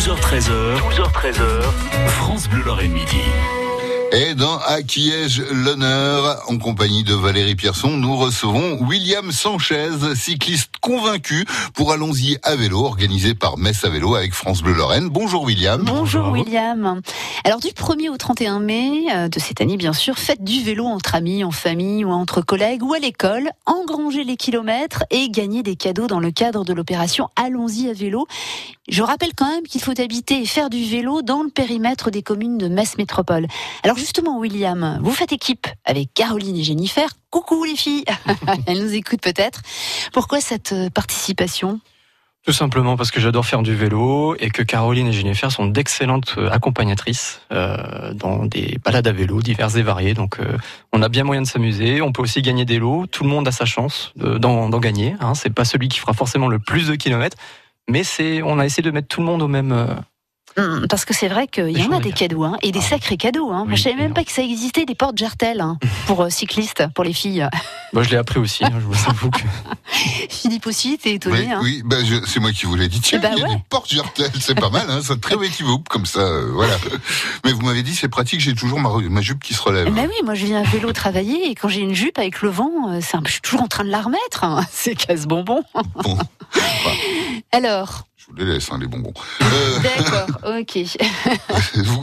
12h13h, 12h13h, France Bleu Lorraine Midi. Et dans À qui ai-je l'honneur En compagnie de Valérie Pierson, nous recevons William Sanchez, cycliste convaincu pour Allons-y à vélo, organisé par Metz à vélo avec France Bleu Lorraine. Bonjour William. Bonjour William. Alors du 1er au 31 mai euh, de cette année, bien sûr, faites du vélo entre amis, en famille ou entre collègues ou à l'école, engrangez les kilomètres et gagnez des cadeaux dans le cadre de l'opération Allons-y à vélo. Je rappelle quand même qu'il faut habiter et faire du vélo dans le périmètre des communes de Metz Métropole. Alors justement, William, vous faites équipe avec Caroline et Jennifer. Coucou les filles, elles nous écoutent peut-être. Pourquoi cette euh, participation? Tout simplement parce que j'adore faire du vélo et que Caroline et Jennifer sont d'excellentes euh, accompagnatrices euh, dans des balades à vélo diverses et variées. Donc euh, on a bien moyen de s'amuser. On peut aussi gagner des lots. Tout le monde a sa chance d'en gagner. Hein. C'est pas celui qui fera forcément le plus de kilomètres, mais c'est on a essayé de mettre tout le monde au même parce que c'est vrai qu'il y en a des cadeaux, hein, et des ah sacrés cadeaux. Hein. Moi, je savais même pas que ça existait, des portes Jartel hein, pour euh, cyclistes, pour les filles. Moi, je l'ai appris aussi, hein, je vous avoue que... Philippe aussi, t'es étonné. Oui, bah, c'est moi qui vous l'ai dit. Tiens, bah il y a des portes Jartel, c'est pas mal, hein, c'est très équivoque comme ça. Euh, voilà. Mais vous m'avez dit, c'est pratique, j'ai toujours ma, jupe qui se relève. Bah oui, moi, je viens à vélo travailler, et quand j'ai une jupe avec le vent, euh, je suis toujours en train de la remettre. C'est casse-bonbon. Bon. Alors les laisse, hein, les bonbons. Euh, D'accord, ok.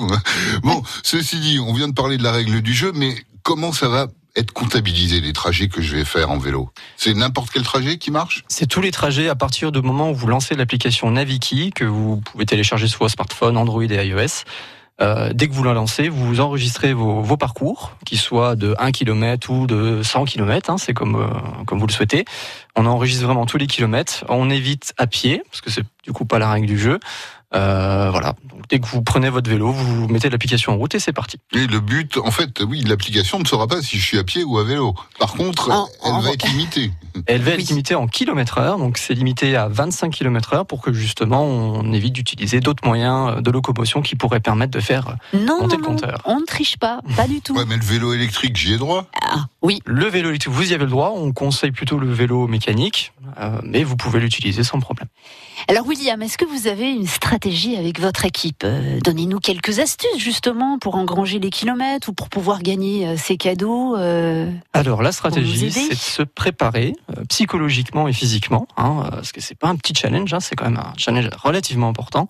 Hein. bon, ceci dit, on vient de parler de la règle du jeu, mais comment ça va être comptabilisé les trajets que je vais faire en vélo? C'est n'importe quel trajet qui marche? C'est tous les trajets à partir du moment où vous lancez l'application Naviki que vous pouvez télécharger sur vos smartphones Android et iOS. Euh, dès que vous la lancez, vous enregistrez vos, parcours, qu'ils soient de 1 km ou de 100 km, hein, c'est comme, euh, comme vous le souhaitez. On enregistre vraiment tous les kilomètres. On évite à pied, parce que c'est du coup pas la règle du jeu. Euh, voilà. Donc, dès que vous prenez votre vélo, vous mettez l'application en route et c'est parti. Et le but, en fait, oui, l'application ne saura pas si je suis à pied ou à vélo. Par contre, elle va être limitée. Elle va être limitée en kilomètre heure, donc c'est limité à 25 km heure pour que justement on évite d'utiliser d'autres moyens de locomotion qui pourraient permettre de faire non, monter le compteur. on ne triche pas, pas du tout. Ouais, mais le vélo électrique, j'y ai droit. Ah, oui. Le vélo électrique, vous y avez le droit. On conseille plutôt le vélo mécanique, euh, mais vous pouvez l'utiliser sans problème. Alors William, est-ce que vous avez une stratégie avec votre équipe? Euh, Donnez-nous quelques astuces justement pour engranger les kilomètres ou pour pouvoir gagner euh, ces cadeaux. Euh, Alors la stratégie, c'est de se préparer psychologiquement et physiquement, hein, parce que c'est pas un petit challenge, hein, c'est quand même un challenge relativement important.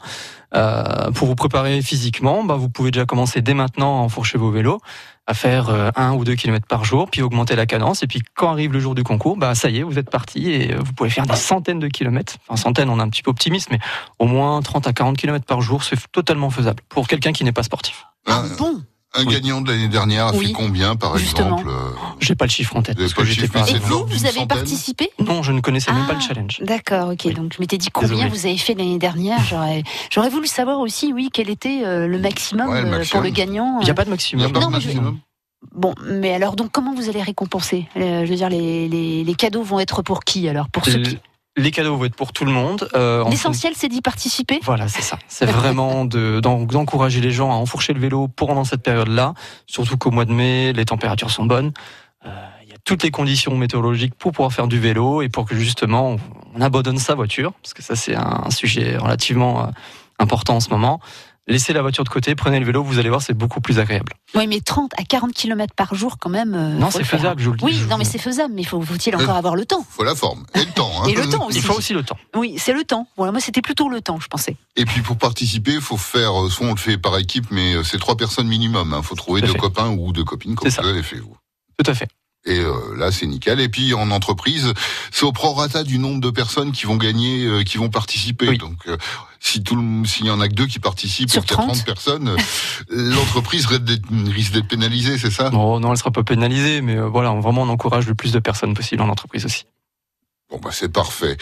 pour vous préparer physiquement, bah, vous pouvez déjà commencer dès maintenant à enfourcher vos vélos à faire euh, un ou deux kilomètres par jour, puis augmenter la cadence. Et puis quand arrive le jour du concours, bah ça y est, vous êtes parti et euh, vous pouvez faire des centaines de kilomètres. Enfin centaines, on est un petit peu optimiste, mais au moins 30 à 40 kilomètres par jour, c'est totalement faisable pour quelqu'un qui n'est pas sportif. Ah, bon un gagnant de l'année dernière a fait combien, par exemple euh J'ai pas le chiffre en tête. Parce que j'étais pas. Et vous, vous avez participé? Non, je ne connaissais même pas le ah, challenge. D'accord, ok. Donc je m'étais dit combien vous avez fait l'année dernière. J'aurais, voulu savoir aussi, oui, quel était le maximum, pour le gagnant. Il n'y a pas de maximum. Il n'y a pas de maximum. Bon, mais alors donc comment vous allez récompenser? Euh, Je veux dire, les, les, cadeaux vont être pour qui alors? Pour ceux qui les cadeaux vont être pour tout le monde. Euh, L'essentiel, c'est d'y participer. Voilà, c'est ça. C'est vraiment d'encourager les gens à enfourcher le vélo pendant cette période-là. Surtout qu'au mois de mai, les températures sont bonnes. Euh, il y a toutes les conditions météorologiques pour pouvoir faire du vélo et pour que justement on abandonne sa voiture, parce que ça c'est un sujet relativement important en ce moment laissez la voiture de côté, prenez le vélo, vous allez voir, c'est beaucoup plus agréable. Oui, mais 30 à 40 km par jour, quand même. Euh, non, c'est faisable, je vous le dis. Oui, non, mais c'est faisable, mais faut-il encore avoir le temps? Faut la forme et le temps. Hein. Et le temps aussi. Il faut aussi le temps. Oui, c'est le temps. Voilà, moi, c'était plutôt le temps, je pensais. Et puis, pour participer, il faut faire, euh, soit on le fait par équipe, mais euh, c'est trois personnes minimum. Il hein. faut trouver deux copains ou deux copines, comme vous l'avez fait, vous. Tout à fait. Et euh, là, c'est nickel. Et puis en entreprise, c'est au prorata du nombre de personnes qui vont gagner, euh, qui vont participer. Donc, euh, si tout, s'il y en a que deux qui participent Sur 30, 30 personnes, l'entreprise risque d'être pénalisée, c'est ça? Non, non, elle sera pas pénalisée, mais voilà, vraiment, on encourage le plus de personnes possible en entreprise aussi. Bon bah c'est parfait.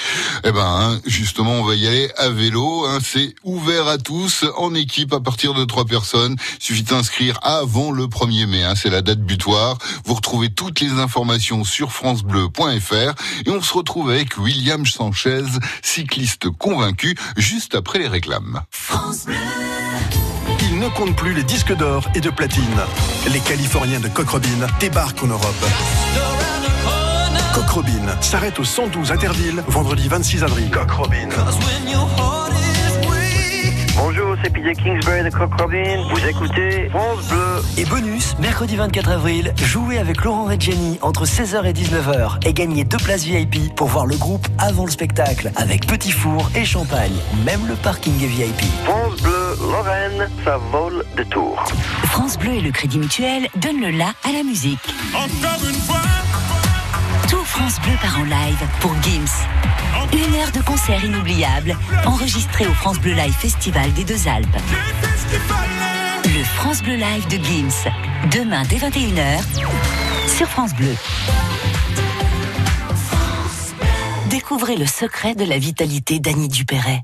Eh ben hein, justement on va y aller à vélo. Hein, c'est ouvert à tous en équipe à partir de trois personnes. Il suffit d'inscrire avant le 1er mai. Hein, c'est la date butoir. Vous retrouvez toutes les informations sur francebleu.fr et on se retrouve avec William Sanchez, cycliste convaincu, juste après les réclames. France Bleu. Il ne compte plus les disques d'or et de platine. Les Californiens de Cochrobin débarquent en Europe. Coq Robin s'arrête au 112 Interville, vendredi 26 avril. Coq Robin. Bonjour. c'est PJ Kingsbury de Coq Robin. Vous écoutez France Bleu. Et bonus, mercredi 24 avril, jouez avec Laurent Reggiani entre 16h et 19h et gagnez deux places VIP pour voir le groupe avant le spectacle avec petit four et champagne. Même le parking est VIP. France Bleu, Lorraine, ça vole de tour. France Bleu et le Crédit Mutuel donnent le la à la musique. Encore une fois Tout France Bleu part en live pour Gims. Une heure de concert inoubliable, enregistré au France Bleu Live Festival des Deux Alpes. Le France Bleu Live de Gims. Demain dès 21h sur France Bleu. Découvrez le secret de la vitalité d'Annie Dupéret.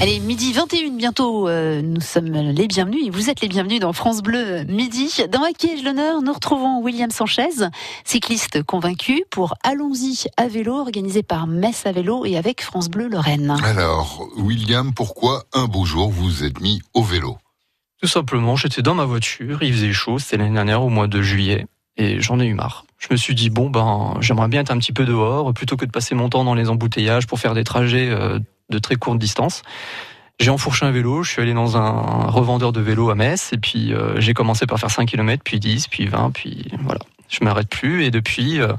Allez, midi 21 bientôt, euh, nous sommes les bienvenus et vous êtes les bienvenus dans France Bleu midi. Dans À qui ai-je l'honneur, nous retrouvons William Sanchez, cycliste convaincu pour Allons-y à vélo, organisé par Metz à vélo et avec France Bleu Lorraine. Alors, William, pourquoi un beau jour vous vous êtes mis au vélo? Tout simplement, j'étais dans ma voiture, il faisait chaud, c'était l'année dernière au mois de juillet, et j'en ai eu marre. Je me suis dit, bon, ben, j'aimerais bien être un petit peu dehors, plutôt que de passer mon temps dans les embouteillages pour faire des trajets euh, de très courte distance. J'ai enfourché un vélo, je suis allé dans un revendeur de vélos à Metz, et puis euh, j'ai commencé par faire 5 km, puis 10, puis 20, puis voilà. Je m'arrête plus, et depuis, euh,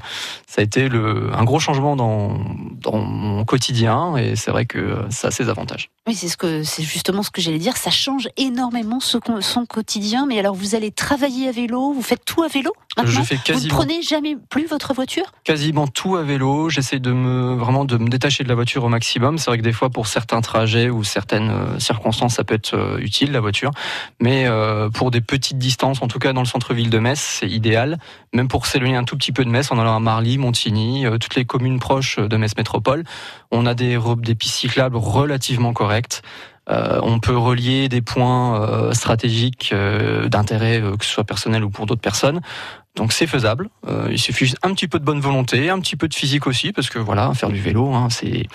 ça a été le, un gros changement dans, dans mon quotidien, et c'est vrai que ça a ses avantages. Oui, c'est ce que c'est justement ce que j'allais dire. Ça change énormément ce son quotidien. Mais alors, vous allez travailler à vélo, vous faites tout à vélo maintenant? Je fais Vous ne quasiment prenez jamais plus votre voiture? quasiment tout à vélo. J'essaie de me vraiment de me détacher de la voiture au maximum. C'est vrai que des fois, pour certains trajets ou certaines euh, circonstances, ça peut être euh, utile la voiture. Mais euh, pour des petites distances, en tout cas dans le centre-ville de Metz, c'est idéal. Même pour s'éloigner un tout petit peu de Metz, en allant à Marly, Montigny, euh, toutes les communes proches de Metz Métropole, on a des des pistes cyclables relativement correctes. Euh, on peut relier des points euh, stratégiques d'intérêt, que ce soit personnel ou pour d'autres personnes. Donc c'est faisable. Euh, il suffit juste un petit peu de bonne volonté, un petit peu de physique aussi, parce que voilà, faire du vélo, hein, c'est,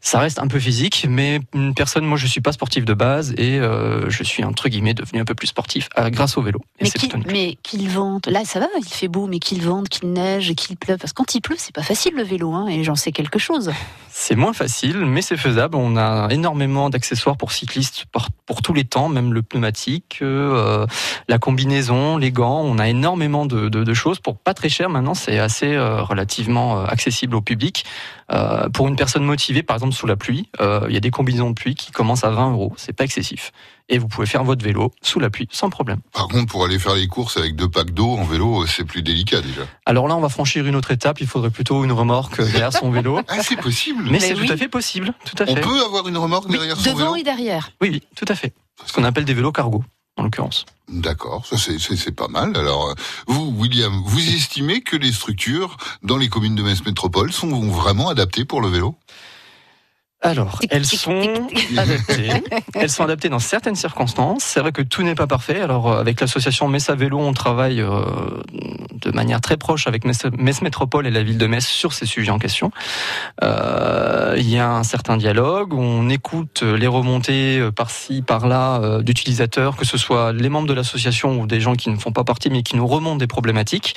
ça reste un peu physique. Mais une personne, moi, je suis pas sportif de base et euh, je suis entre guillemets devenu un peu plus sportif euh, grâce au vélo. Et Mais qu'il vente. Là, ça va, il fait beau, mais qu'il vente, qu'il neige, qu'il pleuve. Parce que quand il pleut, c'est pas facile le vélo, hein, et j'en sais quelque chose. C'est moins facile, mais c'est faisable. On a énormément d'accessoires pour cyclistes pour, pour tous les temps, même le pneumatique, la combinaison, les gants. On a énormément de, de- de choses pour pas très cher. Maintenant, c'est assez euh, relativement euh, accessible au public. Euh, pour une personne motivée, par exemple sous la pluie, euh, il y a des combinaisons de pluie qui commencent à 20 euros. C'est pas excessif. Et vous pouvez faire votre vélo sous la pluie sans problème. Par contre, pour aller faire les courses avec deux packs d'eau en vélo, c'est plus délicat déjà. Alors là, on va franchir une autre étape. Il faudrait plutôt une remorque derrière son vélo. Ah, c'est possible Mais, c'est oui. tout à fait possible. Tout à On fait. peut avoir une remorque derrière son Devant vélo et derrière. Oui, oui, tout à fait. Ce qu'on appelle des vélos cargo, en l'occurrence. D'accord, ça c'est- pas mal. Alors, vous, William, vous estimez que les structures dans les communes de Metz Métropole sont vraiment adaptées pour le vélo? Alors, elles sont adaptées. Elles sont adaptées dans certaines circonstances. C'est vrai que tout n'est pas parfait. Alors, euh, avec l'association à vélo, on travaille euh, de manière très proche avec Metz, Métropole et la ville de Metz sur ces sujets en question. Euh, Il y a un certain dialogue. On écoute les remontées par-ci, par-là euh, d'utilisateurs, que ce soit les membres de l'association ou des gens qui ne font pas partie, mais qui nous remontent des problématiques.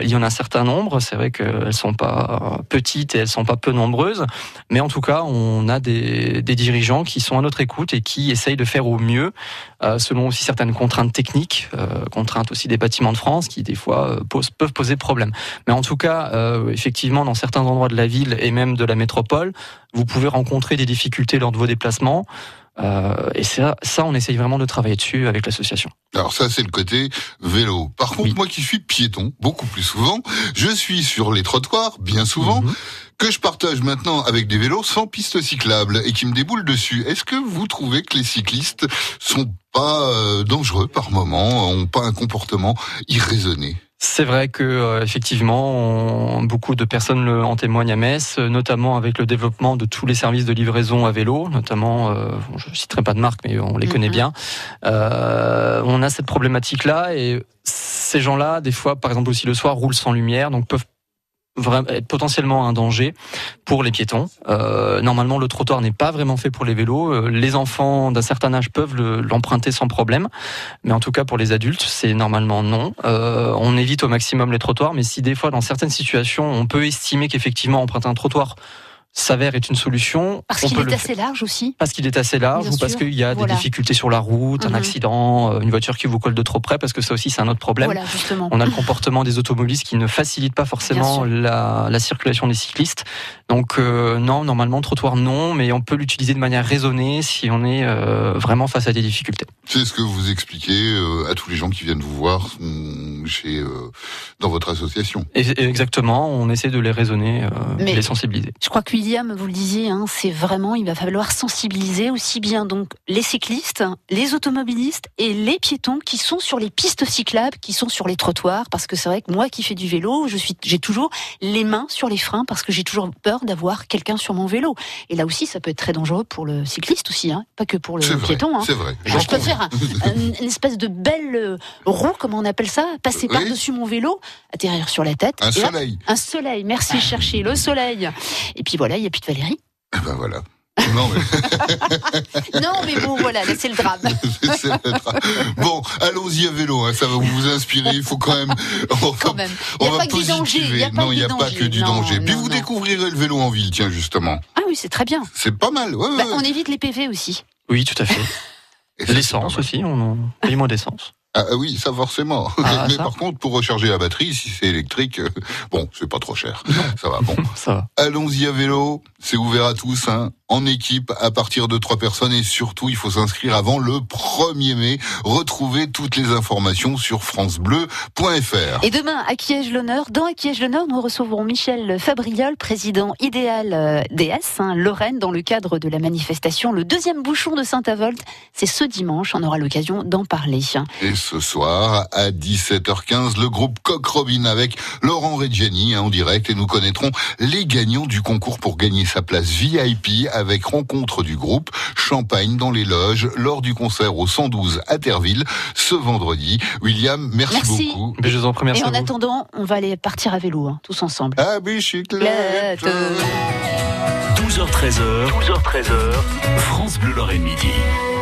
Il y en a un certain nombre. C'est vrai qu'elles sont pas petites et elles sont pas peu nombreuses. Mais en tout cas, on a des, des dirigeants qui sont à notre écoute et qui essayent de faire au mieux, euh, selon aussi certaines contraintes techniques, euh, contraintes aussi des bâtiments de France, qui des fois euh, posent- peuvent poser problème. Mais en tout cas, euh, effectivement, dans certains endroits de la ville et même de la métropole, vous pouvez rencontrer des difficultés lors de vos déplacements. Euh, et ça, ça, on essaye vraiment de travailler dessus avec l'association. Alors ça, c'est le côté vélo. Par contre, Oui. moi qui suis piéton, beaucoup plus souvent, je suis sur les trottoirs, bien souvent, Mhm. Que je partage maintenant avec des vélos sans piste cyclable et qui me déboulent dessus. Est-ce que vous trouvez que les cyclistes sont pas euh, dangereux par moment, ont pas un comportement irraisonné? C'est vrai que euh, effectivement, beaucoup de personnes en témoignent à Metz, notamment avec le développement de tous les services de livraison à vélo, notamment, euh, je ne citerai pas de marque, mais on les connaît mhm. bien. Euh, on a cette problématique-là et ces gens-là, des fois, par exemple aussi le soir, roulent sans lumière, donc peuvent être potentiellement un danger pour les piétons. Euh, normalement, le trottoir n'est pas vraiment fait pour les vélos. Euh, les enfants d'un certain âge peuvent l'emprunter sans problème, mais en tout cas pour les adultes, c'est normalement non. Euh, on évite au maximum les trottoirs, mais si des fois, dans certaines situations, on peut estimer qu'effectivement emprunter un trottoir s'avère être une solution. Parce qu'il est assez large aussi. Parce qu'il est assez large ou parce qu'il y a des difficultés sur la route, un mhm. accident, euh, une voiture qui vous colle de trop près, parce que ça aussi c'est un autre problème. Voilà, justement. On a le comportement des automobilistes qui ne facilite pas forcément la, la, circulation des cyclistes. Donc euh, non, normalement trottoir non, mais on peut l'utiliser de manière raisonnée si on est euh, vraiment face à des difficultés. C'est ce que vous expliquez à tous les gens qui viennent vous voir chez dans votre association. exactement, on essaie de les raisonner, de les sensibiliser. Je crois que William, vous le disiez, hein, c'est vraiment, il va falloir sensibiliser aussi bien donc les cyclistes, les automobilistes et les piétons qui sont sur les pistes cyclables, qui sont sur les trottoirs, parce que c'est vrai que moi qui fais du vélo, je suis, j'ai toujours les mains sur les freins parce que j'ai toujours peur d'avoir quelqu'un sur mon vélo. Et là aussi, ça peut être très dangereux pour le cycliste aussi, hein, pas que pour le piéton. Hein. C'est vrai. je peux faire une espèce de belle euh, roue, comment on appelle ça, passer par-dessus mon vélo, atterrir sur la tête. Un soleil. un soleil. Merci, chercher le soleil. Et puis voilà il n'y a plus de Valérie. Eh ben voilà. Non mais... non mais bon voilà, c'est le drame. Bon, allons-y à vélo, hein, ça va vous inspirer. Il faut quand même. On quand même. Il n'y a, pas que du danger. non, il n'y a pas que du danger. Puis vous découvrirez le vélo en ville, tiens justement. Ah oui, c'est très bien. C'est pas mal. Ouais, bah, On évite les PV aussi. Oui, tout à fait. L'essence aussi, on paye moins d'essence. Ah, ah oui, ça forcément. Ah, mais par contre, pour recharger la batterie, si c'est électrique, euh, bon, c'est pas trop cher. Ça va, bon. ça va. Allons-y à vélo. C'est ouvert à tous. Hein en équipe à partir de trois personnes et surtout il faut s'inscrire avant le 1er mai. Retrouvez toutes les informations sur francebleu.fr. Et demain, à ai-je l'honneur Dans À l'honneur, nous recevrons Michel Fabriol, président idéal euh, DS, hein, Lorraine, dans le cadre de la manifestation Le deuxième bouchon de Saint-Avold. C'est ce dimanche, on aura l'occasion d'en parler. Et ce soir, à 17h15, le groupe Coq Robin avec Laurent Reggiani hein, en direct et nous connaîtrons les gagnants du concours pour gagner sa place VIP avec rencontre du groupe Champagne dans les loges lors du concert au 112 à Terville ce vendredi. William, merci, beaucoup. Mais je vous en prie, Et en attendant, on va aller partir à vélo, hein, tous ensemble. À bicyclette 12h13h, 12h13h, France Bleu Lorraine Midi.